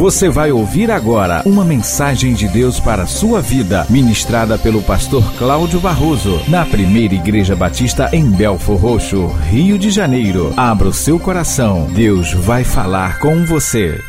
Você vai ouvir agora uma mensagem de Deus para a sua vida, ministrada pelo pastor Cláudio Barroso, na primeira Igreja Batista em Belfor Roxo, Rio de Janeiro. Abra o seu coração, Deus vai falar com você.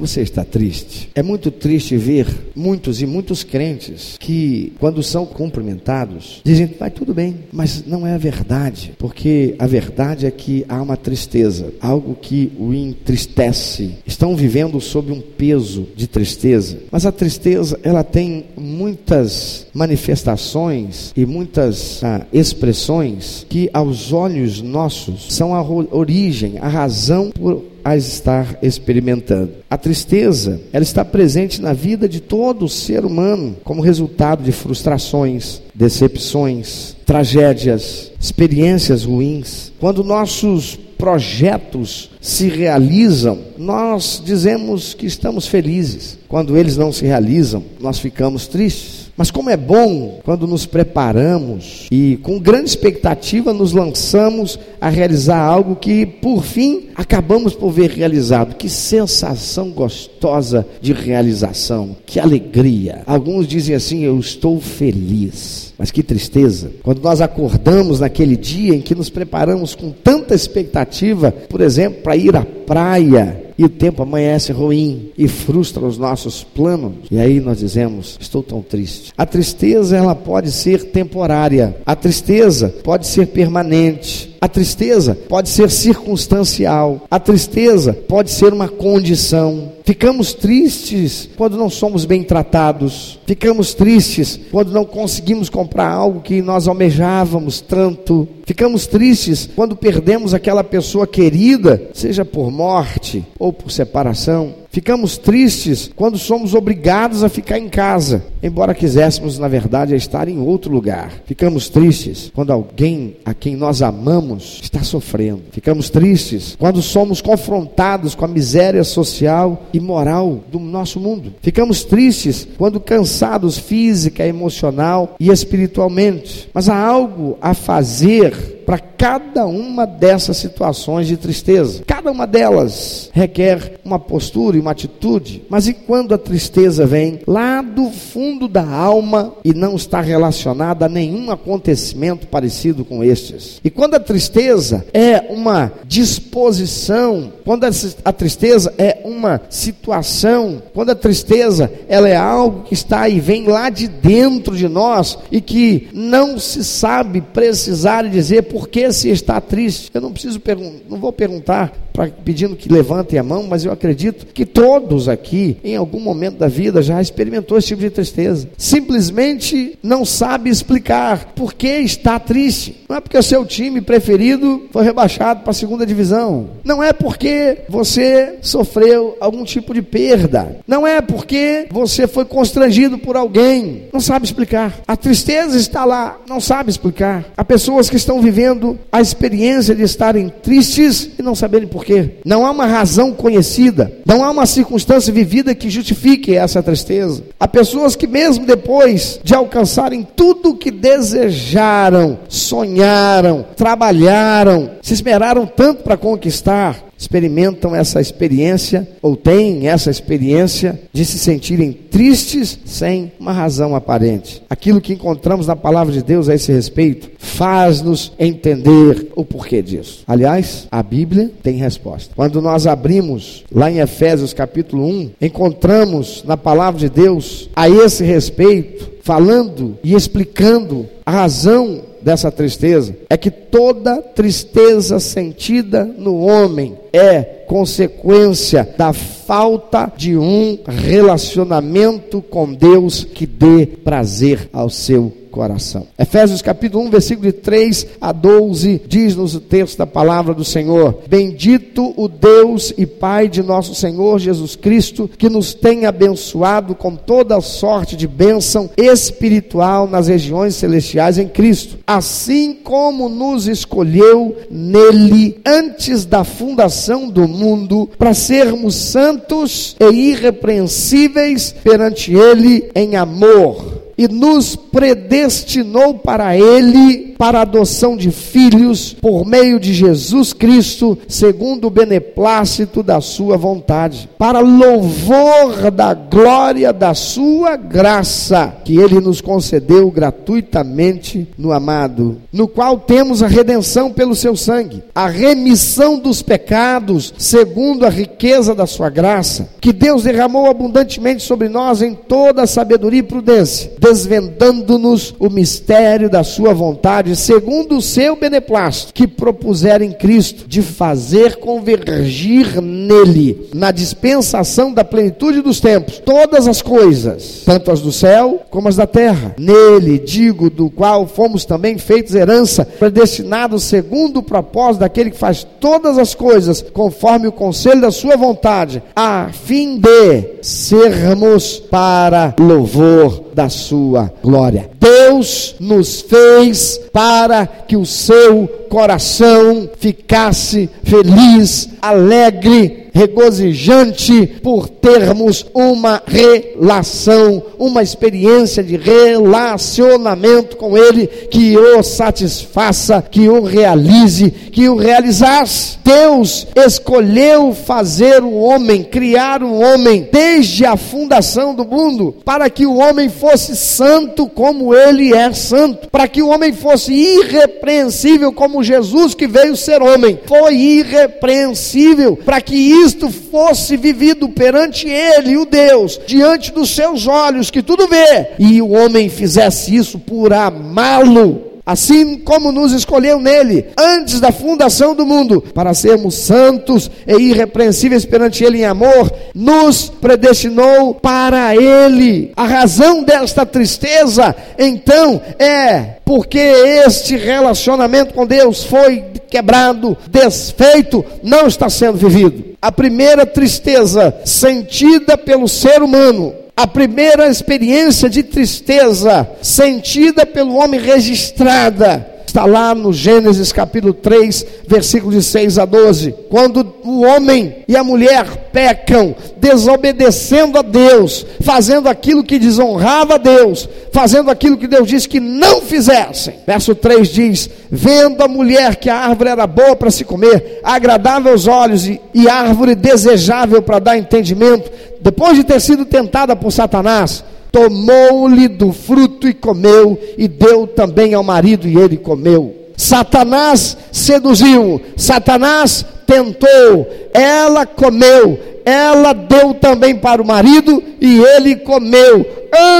Você está triste? É muito triste ver muitos e muitos crentes que, quando são cumprimentados, dizem, vai tudo bem, mas não é a verdade, porque a verdade é que há uma tristeza, algo que o entristece. Estão vivendo sob um peso de tristeza, mas a tristeza, ela tem muitas manifestações e muitas ah, expressões que, aos olhos nossos, são a origem, a razão por a estar experimentando. A tristeza, ela está presente na vida de todo ser humano como resultado de frustrações, decepções, tragédias, experiências ruins. Quando nossos projetos se realizam, nós dizemos que estamos felizes. Quando eles não se realizam, nós ficamos tristes. Mas como é bom quando nos preparamos e com grande expectativa nos lançamos a realizar algo que por fim acabamos por ver realizado. Que sensação gostosa de realização, que alegria. Alguns dizem assim: eu estou feliz. Mas que tristeza quando nós acordamos naquele dia em que nos preparamos com tanta expectativa, por exemplo, para ir à praia e o tempo amanhece ruim e frustra os nossos planos. E aí nós dizemos: estou tão triste. A tristeza ela pode ser temporária, a tristeza pode ser permanente. A tristeza pode ser circunstancial, a tristeza pode ser uma condição. Ficamos tristes quando não somos bem tratados, ficamos tristes quando não conseguimos comprar algo que nós almejávamos tanto, ficamos tristes quando perdemos aquela pessoa querida, seja por morte ou por separação. Ficamos tristes quando somos obrigados a ficar em casa, embora quiséssemos, na verdade, estar em outro lugar. Ficamos tristes quando alguém a quem nós amamos está sofrendo. Ficamos tristes quando somos confrontados com a miséria social e moral do nosso mundo. Ficamos tristes quando cansados física, emocional e espiritualmente. Mas há algo a fazer para cada uma dessas situações de tristeza. Cada uma delas requer uma postura e uma atitude. Mas e quando a tristeza vem lá do fundo da alma e não está relacionada a nenhum acontecimento parecido com estes? E quando a tristeza é uma disposição, quando a tristeza é uma situação, quando a tristeza ela é algo que está e vem lá de dentro de nós e que não se sabe precisar dizer por por que se está triste? Eu não preciso não vou perguntar pra, pedindo que levantem a mão, mas eu acredito que todos aqui, em algum momento da vida, já experimentou esse tipo de tristeza. Simplesmente não sabe explicar por que está triste. Não é porque o seu time preferido foi rebaixado para a segunda divisão. Não é porque você sofreu algum tipo de perda. Não é porque você foi constrangido por alguém. Não sabe explicar. A tristeza está lá, não sabe explicar. Há pessoas que estão vivendo vivendo a experiência de estarem tristes e não saberem porquê. Não há uma razão conhecida, não há uma circunstância vivida que justifique essa tristeza. Há pessoas que, mesmo depois de alcançarem tudo o que desejaram, sonharam, trabalharam, se esmeraram tanto para conquistar, experimentam essa experiência ou têm essa experiência de se sentirem tristes sem uma razão aparente. Aquilo que encontramos na palavra de Deus a esse respeito faz-nos entender o porquê disso. Aliás, a Bíblia tem resposta. Quando nós abrimos lá em Efésios capítulo 1, encontramos na palavra de Deus a esse respeito falando e explicando a razão dessa tristeza é que toda tristeza sentida no homem é consequência da falta de um relacionamento com Deus que dê prazer ao seu coração. Efésios capítulo 1, versículo de 3 a 12, diz-nos o texto da palavra do Senhor: Bendito o Deus e Pai de nosso Senhor Jesus Cristo, que nos tem abençoado com toda sorte de bênção espiritual nas regiões celestiais em Cristo, assim como nos escolheu nele antes da fundação do mundo, para sermos santos e irrepreensíveis perante ele em amor e nos predestinou para Ele para adoção de filhos por meio de Jesus Cristo, segundo o beneplácito da sua vontade, para louvor da glória da sua graça, que ele nos concedeu gratuitamente no amado, no qual temos a redenção pelo seu sangue, a remissão dos pecados, segundo a riqueza da sua graça, que Deus derramou abundantemente sobre nós em toda a sabedoria e prudência, desvendando-nos o mistério da sua vontade, segundo o seu beneplácito, que propuser em Cristo de fazer convergir nele, na dispensação da plenitude dos tempos, todas as coisas, tanto as do céu como as da terra. Nele, digo, do qual fomos também feitos herança, predestinados segundo o propósito daquele que faz todas as coisas conforme o conselho da sua vontade, a fim de sermos para louvor da sua glória. Deus nos fez para que o seu coração ficasse feliz, alegre, regozijante por termos uma relação, uma experiência de relacionamento com Ele que o satisfaça, que o realize, que o realizasse. Deus escolheu fazer o homem, criar o homem desde a fundação do mundo, para que o homem fosse santo como ele é santo, para que o homem fosse irrepreensível como Jesus que veio ser homem. Foi irrepreensível para que isto fosse vivido perante ele, o Deus, diante dos seus olhos que tudo vê, e o homem fizesse isso por amá-lo assim como nos escolheu nele, antes da fundação do mundo, para sermos santos e irrepreensíveis perante ele em amor, nos predestinou para ele. A razão desta tristeza, então, é porque este relacionamento com Deus foi quebrado, desfeito, não está sendo vivido. A primeira tristeza sentida pelo ser humano a primeira experiência de tristeza sentida pelo homem registrada está lá no Gênesis capítulo 3, versículos de 6 a 12. Quando o homem e a mulher pecam, desobedecendo a Deus, fazendo aquilo que desonrava a Deus, fazendo aquilo que Deus disse que não fizessem. Verso 3 diz: Vendo a mulher que a árvore era boa para se comer, agradável aos olhos e, e árvore desejável para dar entendimento, depois de ter sido tentada por Satanás, tomou-lhe do fruto e comeu, e deu também ao marido, e ele comeu. Satanás seduziu, Satanás tentou, ela comeu, ela deu também para o marido e ele comeu.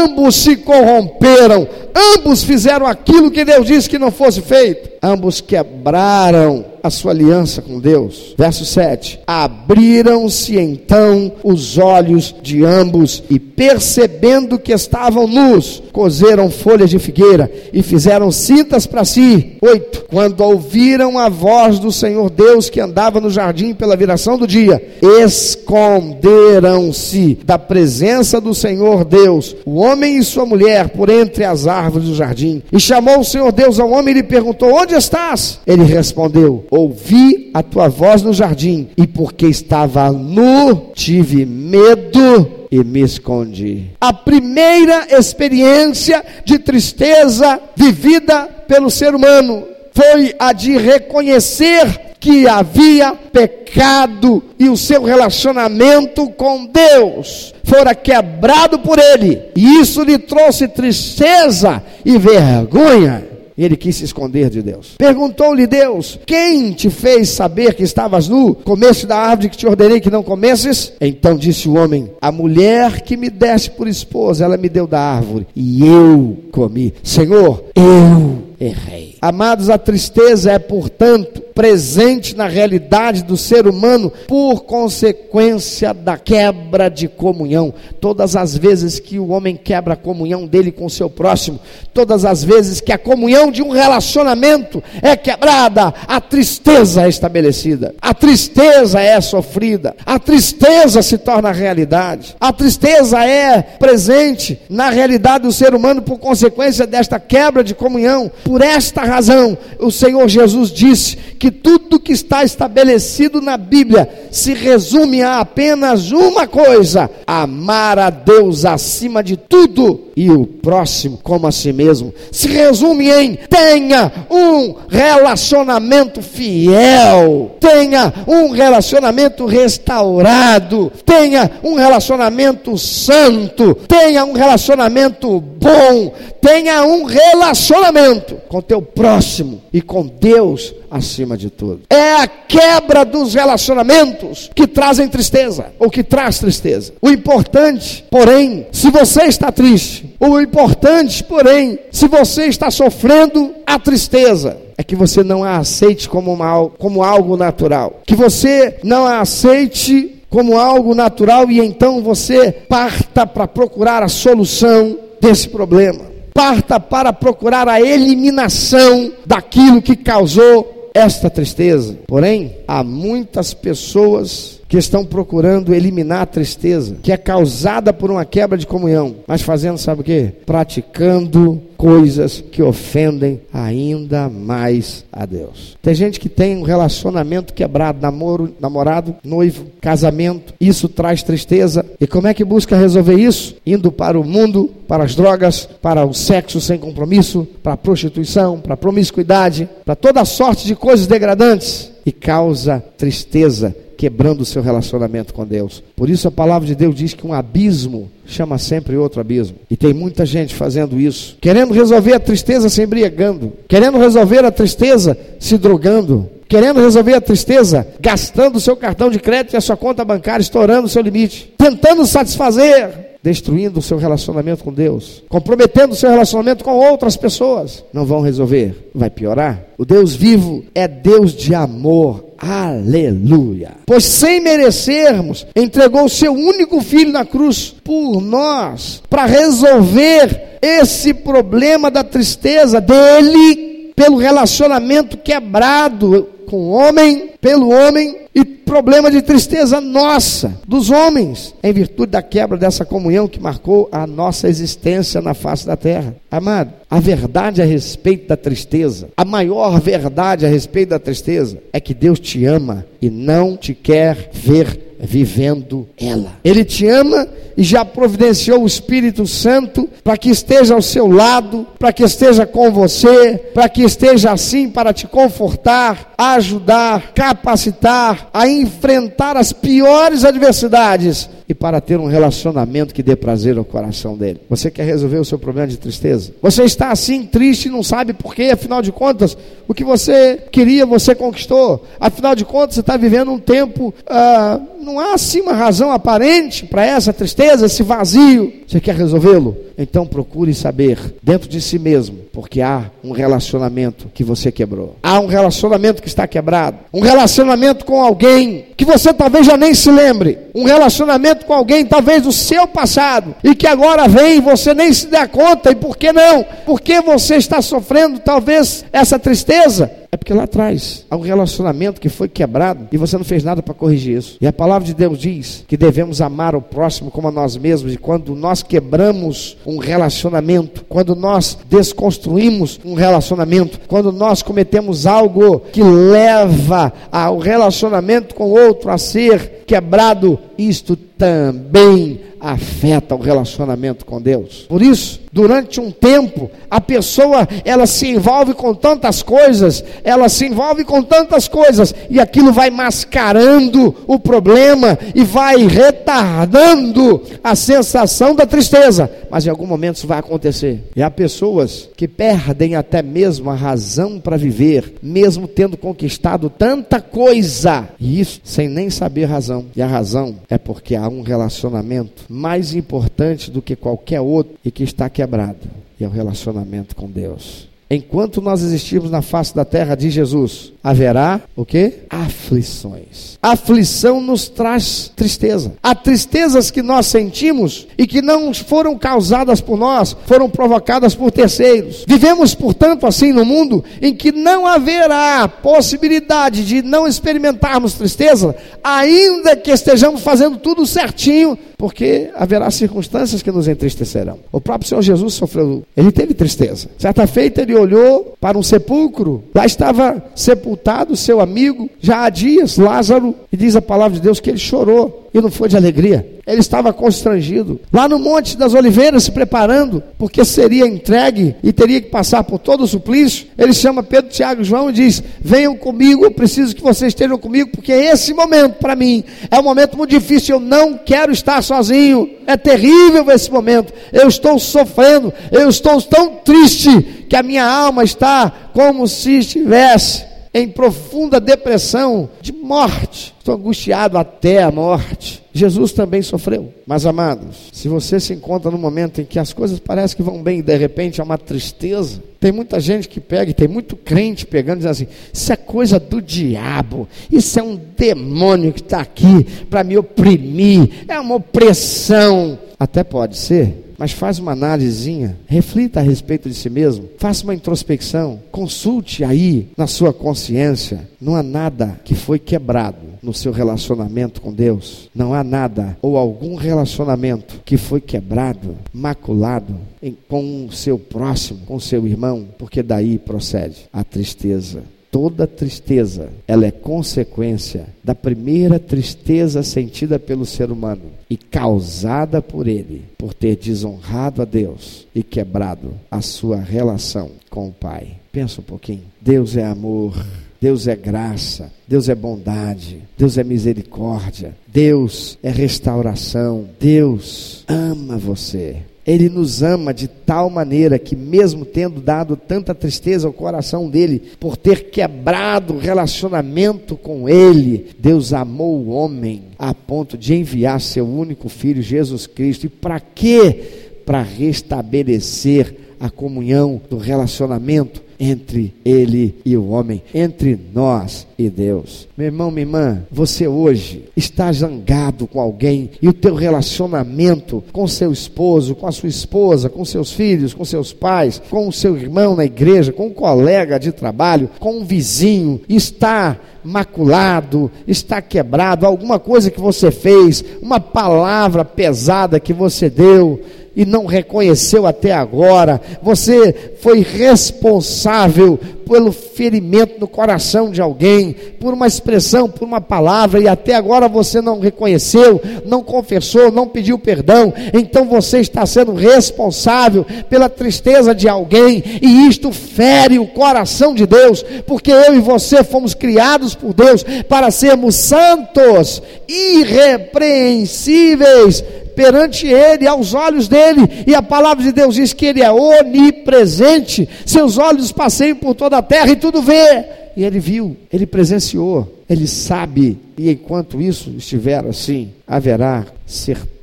Ambos se corromperam, ambos fizeram aquilo que Deus disse que não fosse feito, ambos quebraram a sua aliança com Deus. Verso 7: Abriram-se então os olhos de ambos e, percebendo que estavam nus, coseram folhas de figueira e fizeram cintas para si. 8: Quando ouviram a voz do Senhor Deus que andava no jardim pela viração do dia, esconderam-se da presença do Senhor Deus, o homem e sua mulher, por entre as árvores do jardim. E chamou o Senhor Deus ao homem e lhe perguntou: Onde estás? Ele respondeu: ouvi a tua voz no jardim, e porque estava nu, tive medo e me escondi. A primeira experiência de tristeza vivida pelo ser humano foi a de reconhecer que havia pecado e o seu relacionamento com Deus fora quebrado por ele, e isso lhe trouxe tristeza e vergonha. Ele quis se esconder de Deus. Perguntou-lhe Deus: Quem te fez saber que estavas nu? Comeste da árvore que te ordenei que não comesses? Então disse o homem: A mulher que me deste por esposa, ela me deu da árvore e eu comi. Senhor, eu errei. Amados, a tristeza é, portanto, presente na realidade do ser humano por consequência da quebra de comunhão. Todas as vezes que o homem quebra a comunhão dele com o seu próximo, todas as vezes que a comunhão de um relacionamento é quebrada, a tristeza é estabelecida, a tristeza é sofrida, a tristeza se torna realidade, a tristeza é presente na realidade do ser humano por consequência desta quebra de comunhão. Por esta razão, o Senhor Jesus disse que que tudo que está estabelecido na Bíblia se resume a apenas uma coisa: amar a Deus acima de tudo e o próximo como a si mesmo. Se resume em tenha um relacionamento fiel, tenha um relacionamento restaurado, tenha um relacionamento santo, tenha um relacionamento bom, tenha um relacionamento com teu próximo e com Deus acima de tudo. É a quebra dos relacionamentos que trazem tristeza, ou que traz tristeza. O importante, porém, se você está triste, o importante, porém, se você está sofrendo a tristeza, é que você não a aceite como, uma, como algo natural. Que você não a aceite como algo natural e então você parta para procurar a solução desse problema. Parta para procurar a eliminação daquilo que causou esta tristeza. Porém, há muitas pessoas que estão procurando eliminar a tristeza, que é causada por uma quebra de comunhão, mas fazendo, sabe o que? Praticando coisas que ofendem ainda mais a Deus. Tem gente que tem um relacionamento quebrado, namoro, namorado, noivo, casamento, isso traz tristeza. E como é que busca resolver isso? Indo para o mundo, para as drogas, para o sexo sem compromisso, para a prostituição, para a promiscuidade, para toda sorte de coisas degradantes e causa tristeza quebrando o seu relacionamento com Deus. Por isso a palavra de Deus diz que um abismo chama sempre outro abismo. E tem muita gente fazendo isso, querendo resolver a tristeza se embriagando, querendo resolver a tristeza se drogando, querendo resolver a tristeza gastando o seu cartão de crédito e a sua conta bancária estourando o seu limite, tentando satisfazer destruindo o seu relacionamento com Deus, comprometendo o seu relacionamento com outras pessoas, não vão resolver, vai piorar. O Deus vivo é Deus de amor, Aleluia. Pois sem merecermos, entregou o seu único filho na cruz por nós, para resolver esse problema da tristeza dele, pelo relacionamento quebrado com o homem, pelo homem, e problema de tristeza nossa, dos homens, em virtude da quebra dessa comunhão que marcou a nossa existência na face da terra. Amado, a verdade a respeito da tristeza, a maior verdade a respeito da tristeza, é que Deus te ama e não te quer ver vivendo ela. Ele te ama e já providenciou o Espírito Santo para que esteja ao seu lado, para que esteja com você, para que esteja assim para te confortar, ajudar, capacitar a enfrentar as piores adversidades e para ter um relacionamento que dê prazer ao coração dele. Você quer resolver o seu problema de tristeza? Você está assim triste e não sabe por quê, afinal de contas, o que você queria, você conquistou. Afinal de contas, você está vivendo um tempo, ah, não há assim uma razão aparente para essa tristeza, esse vazio. Você quer resolvê-lo? Então procure saber dentro de si mesmo, porque há um relacionamento que você quebrou. Há um relacionamento que está quebrado. Um relacionamento com alguém que você talvez já nem se lembre. Um relacionamento com alguém talvez do seu passado e que agora vem e você nem se dá conta. E por que não? Porque você está sofrendo talvez essa tristeza é porque lá atrás há um relacionamento que foi quebrado e você não fez nada para corrigir isso. E a palavra de Deus diz que devemos amar o próximo como a nós mesmos. E quando nós quebramos um relacionamento, quando nós desconstruímos um relacionamento, quando nós cometemos algo que leva ao relacionamento com o outro a ser quebrado, isto também afeta o relacionamento com Deus. Por isso, durante um tempo, a pessoa ela se envolve com tantas coisas, ela se envolve com tantas coisas e aquilo vai mascarando o problema e vai retardando a sensação da tristeza. Mas em algum momento isso vai acontecer. E há pessoas que perdem até mesmo a razão para viver, mesmo tendo conquistado tanta coisa, e isso sem nem saber razão. E a razão é porque há um relacionamento mais importante do que qualquer outro e que está quebrado. E é o relacionamento com Deus. Enquanto nós existirmos na face da terra de Jesus, haverá o que? Aflições. Aflição nos traz tristeza. Há tristezas que nós sentimos e que não foram causadas por nós, foram provocadas por terceiros. Vivemos, portanto, assim no mundo em que não haverá possibilidade de não experimentarmos tristeza, ainda que estejamos fazendo tudo certinho, porque haverá circunstâncias que nos entristecerão. O próprio Senhor Jesus sofreu, ele teve tristeza. Certa feita ele olhou para um sepulcro. Lá estava sepultado seu amigo, já há dias, Lázaro, e diz a palavra de Deus que ele chorou e não foi de alegria. Ele estava constrangido. Lá no Monte das Oliveiras, se preparando, porque seria entregue e teria que passar por todo o suplício. Ele chama Pedro, Tiago e João e diz: Venham comigo, eu preciso que vocês estejam comigo, porque esse momento, para mim, é um momento muito difícil. Eu não quero estar sozinho. É terrível esse momento. Eu estou sofrendo, eu estou tão triste que a minha alma está como se estivesse em profunda depressão de morte. Estou angustiado até a morte. Jesus também sofreu. Mas amados, se você se encontra no momento em que as coisas parecem que vão bem e de repente há uma tristeza, tem muita gente que pega e tem muito crente pegando e dizendo assim: isso é coisa do diabo, isso é um demônio que está aqui para me oprimir, é uma opressão. Até pode ser, mas faz uma análisezinha, reflita a respeito de si mesmo, faça uma introspecção, consulte aí na sua consciência. Não há nada que foi quebrado no seu relacionamento com Deus. Não há nada ou algum relacionamento que foi quebrado, maculado em, com o seu próximo, com o seu irmão, porque daí procede a tristeza toda tristeza, ela é consequência da primeira tristeza sentida pelo ser humano e causada por ele, por ter desonrado a Deus e quebrado a sua relação com o Pai. Pensa um pouquinho. Deus é amor. Deus é graça, Deus é bondade, Deus é misericórdia, Deus é restauração, Deus ama você. Ele nos ama de tal maneira que, mesmo tendo dado tanta tristeza ao coração dele, por ter quebrado o relacionamento com ele, Deus amou o homem a ponto de enviar seu único filho, Jesus Cristo. E para quê? Para restabelecer a comunhão do relacionamento entre ele e o homem, entre nós e Deus. Meu irmão, minha irmã, você hoje está zangado com alguém e o teu relacionamento com seu esposo, com a sua esposa, com seus filhos, com seus pais, com o seu irmão na igreja, com um colega de trabalho, com um vizinho, está maculado, está quebrado, alguma coisa que você fez, uma palavra pesada que você deu, e não reconheceu até agora. Você foi responsável pelo ferimento no coração de alguém, por uma expressão, por uma palavra, e até agora você não reconheceu, não confessou, não pediu perdão, então você está sendo responsável pela tristeza de alguém, e isto fere o coração de Deus, porque eu e você fomos criados por Deus para sermos santos, irrepreensíveis perante Ele, aos olhos dele, e a palavra de Deus diz que Ele é onipresente, seus olhos passeiam por toda a terra e tudo vê. E ele viu, ele presenciou, ele sabe, e enquanto isso estiver assim, haverá certeza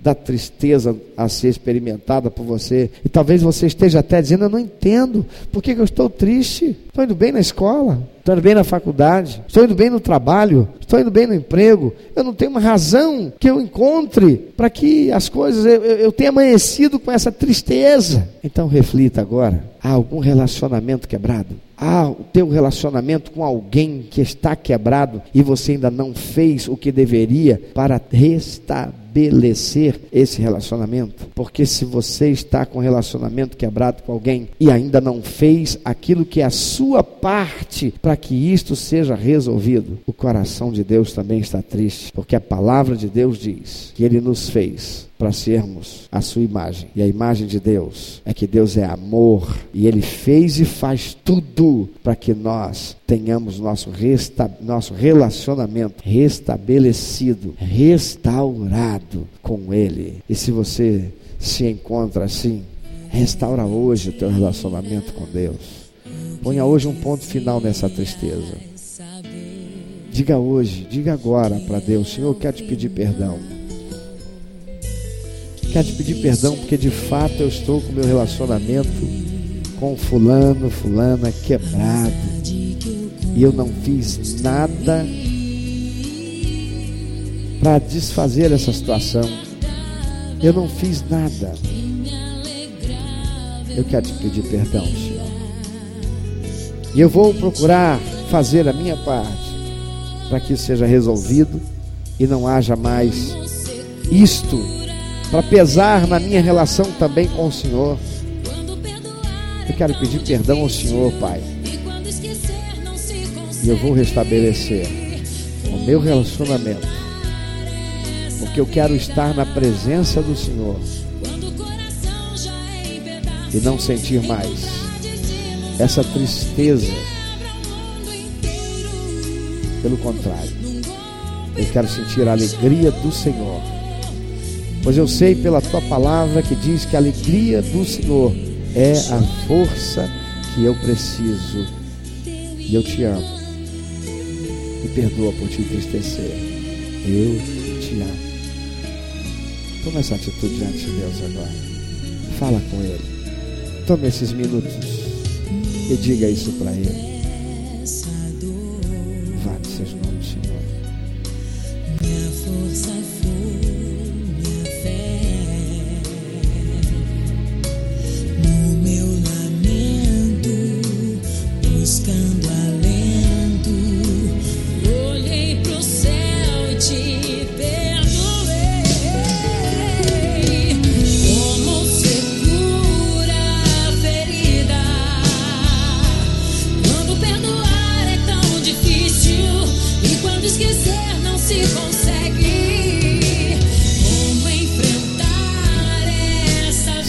da tristeza a ser experimentada por você. E talvez você esteja até dizendo: Eu não entendo, por que, que eu estou triste? Estou indo bem na escola, estou indo bem na faculdade, estou indo bem no trabalho, estou indo bem no emprego. Eu não tenho uma razão que eu encontre para que as coisas, eu, eu tenha amanhecido com essa tristeza. Então reflita agora: há algum relacionamento quebrado? Há o teu relacionamento com alguém que está quebrado e você ainda não fez o que deveria para restabelecer esse relacionamento. Porque se você está com um relacionamento quebrado com alguém e ainda não fez aquilo que é a sua parte para que isto seja resolvido, o coração de Deus também está triste, porque a palavra de Deus diz que ele nos fez para sermos a sua imagem. E a imagem de Deus é que Deus é amor e Ele fez e faz tudo para que nós tenhamos nosso, resta nosso relacionamento restabelecido, restaurado com Ele. E se você se encontra assim, restaura hoje o teu relacionamento com Deus. Ponha hoje um ponto final nessa tristeza. Diga hoje, diga agora para Deus: Senhor, eu quero te pedir perdão quero te pedir perdão porque de fato eu estou com meu relacionamento com fulano, fulana quebrado. E eu não fiz nada para desfazer essa situação. Eu não fiz nada. Eu quero te pedir perdão, Senhor. E eu vou procurar fazer a minha parte para que isso seja resolvido e não haja mais isto para pesar na minha relação também com o Senhor. Eu quero pedir perdão ao Senhor, Pai. E eu vou restabelecer o meu relacionamento. Porque eu quero estar na presença do Senhor. E não sentir mais essa tristeza. Pelo contrário, eu quero sentir a alegria do Senhor. Pois eu sei pela tua palavra que diz que a alegria do Senhor é a força que eu preciso. E eu te amo. Me perdoa por te entristecer. Eu te amo. Toma essa atitude diante de Deus agora. Fala com Ele. Tome esses minutos e diga isso para Ele.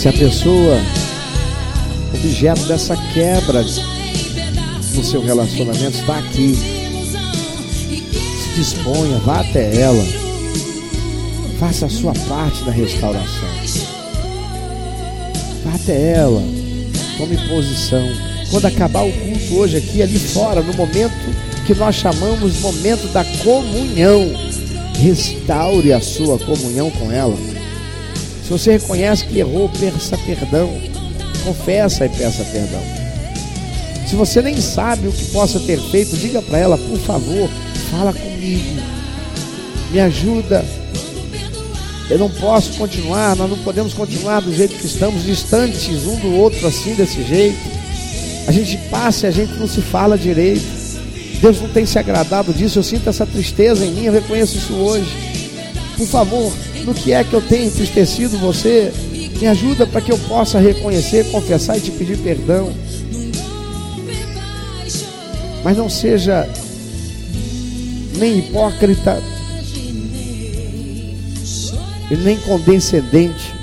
Se a pessoa, objeto dessa quebra no seu relacionamento, está aqui, se disponha, vá até ela, faça a sua parte na restauração. Vá até ela, tome posição. Quando acabar o culto hoje aqui, ali fora, no momento que nós chamamos momento da comunhão, restaure a sua comunhão com ela. Se você reconhece que errou, peça perdão. Confessa e peça perdão. Se você nem sabe o que possa ter feito, diga para ela, por favor, fala comigo. Me ajuda. Eu não posso continuar, nós não podemos continuar do jeito que estamos, distantes um do outro assim, desse jeito. A gente passa e a gente não se fala direito. Deus não tem se agradado disso. Eu sinto essa tristeza em mim, eu reconheço isso hoje. Por favor, no que é que eu tenho entristecido você. Me ajuda para que eu possa reconhecer, confessar e te pedir perdão. Mas não seja nem hipócrita e nem condescendente.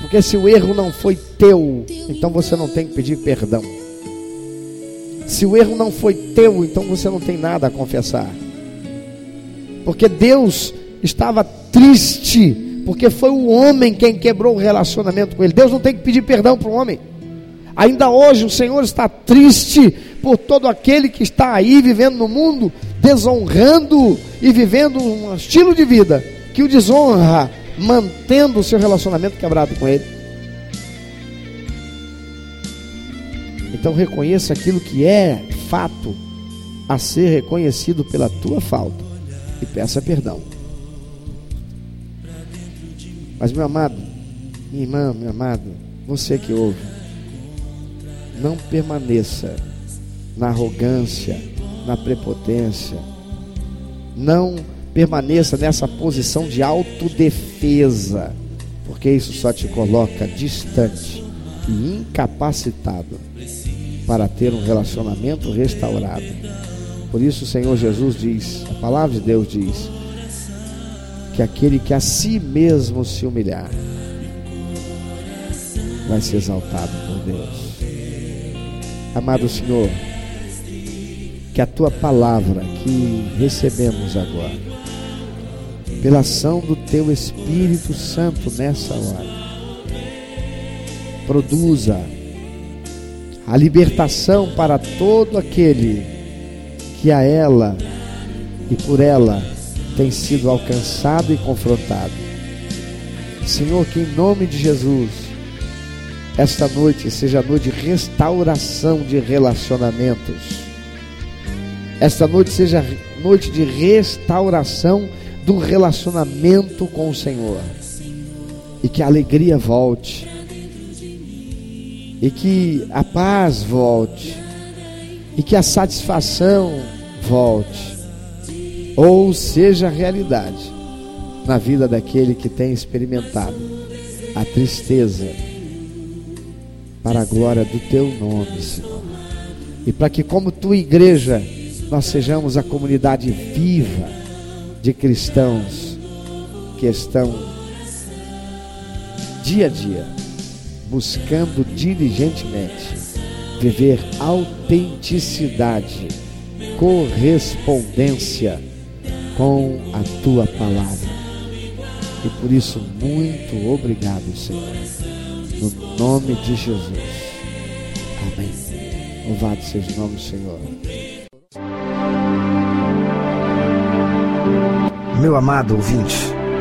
Porque se o erro não foi teu, então você não tem que pedir perdão. Se o erro não foi teu, então você não tem nada a confessar. Porque Deus estava triste, porque foi o homem quem quebrou o relacionamento com ele. Deus não tem que pedir perdão para o homem. Ainda hoje o Senhor está triste por todo aquele que está aí vivendo no mundo, desonrando e vivendo um estilo de vida que o desonra, mantendo o seu relacionamento quebrado com ele. Então reconheça aquilo que é fato a ser reconhecido pela tua falta e peça perdão. Mas, meu amado, minha irmã, meu amado, você que ouve, não permaneça na arrogância, na prepotência, não permaneça nessa posição de autodefesa, porque isso só te coloca distante e incapacitado para ter um relacionamento restaurado. Por isso o Senhor Jesus diz, a palavra de Deus diz: que aquele que a si mesmo se humilhar vai ser exaltado por Deus. Amado Senhor, que a tua palavra que recebemos agora, pela ação do teu Espírito Santo nessa hora, produza a libertação para todo aquele que a ela e por ela tem sido alcançado e confrontado. Senhor, que em nome de Jesus, esta noite seja a noite de restauração de relacionamentos. Esta noite seja noite de restauração do relacionamento com o Senhor. E que a alegria volte. E que a paz volte. E que a satisfação volte ou seja realidade na vida daquele que tem experimentado a tristeza para a glória do teu nome, Senhor. E para que, como tua igreja, nós sejamos a comunidade viva de cristãos que estão dia a dia buscando diligentemente viver autenticidade, correspondência com a tua palavra. E por isso, muito obrigado, Senhor. No nome de Jesus. Amém. Louvado seja o nome Senhor. Meu amado ouvinte,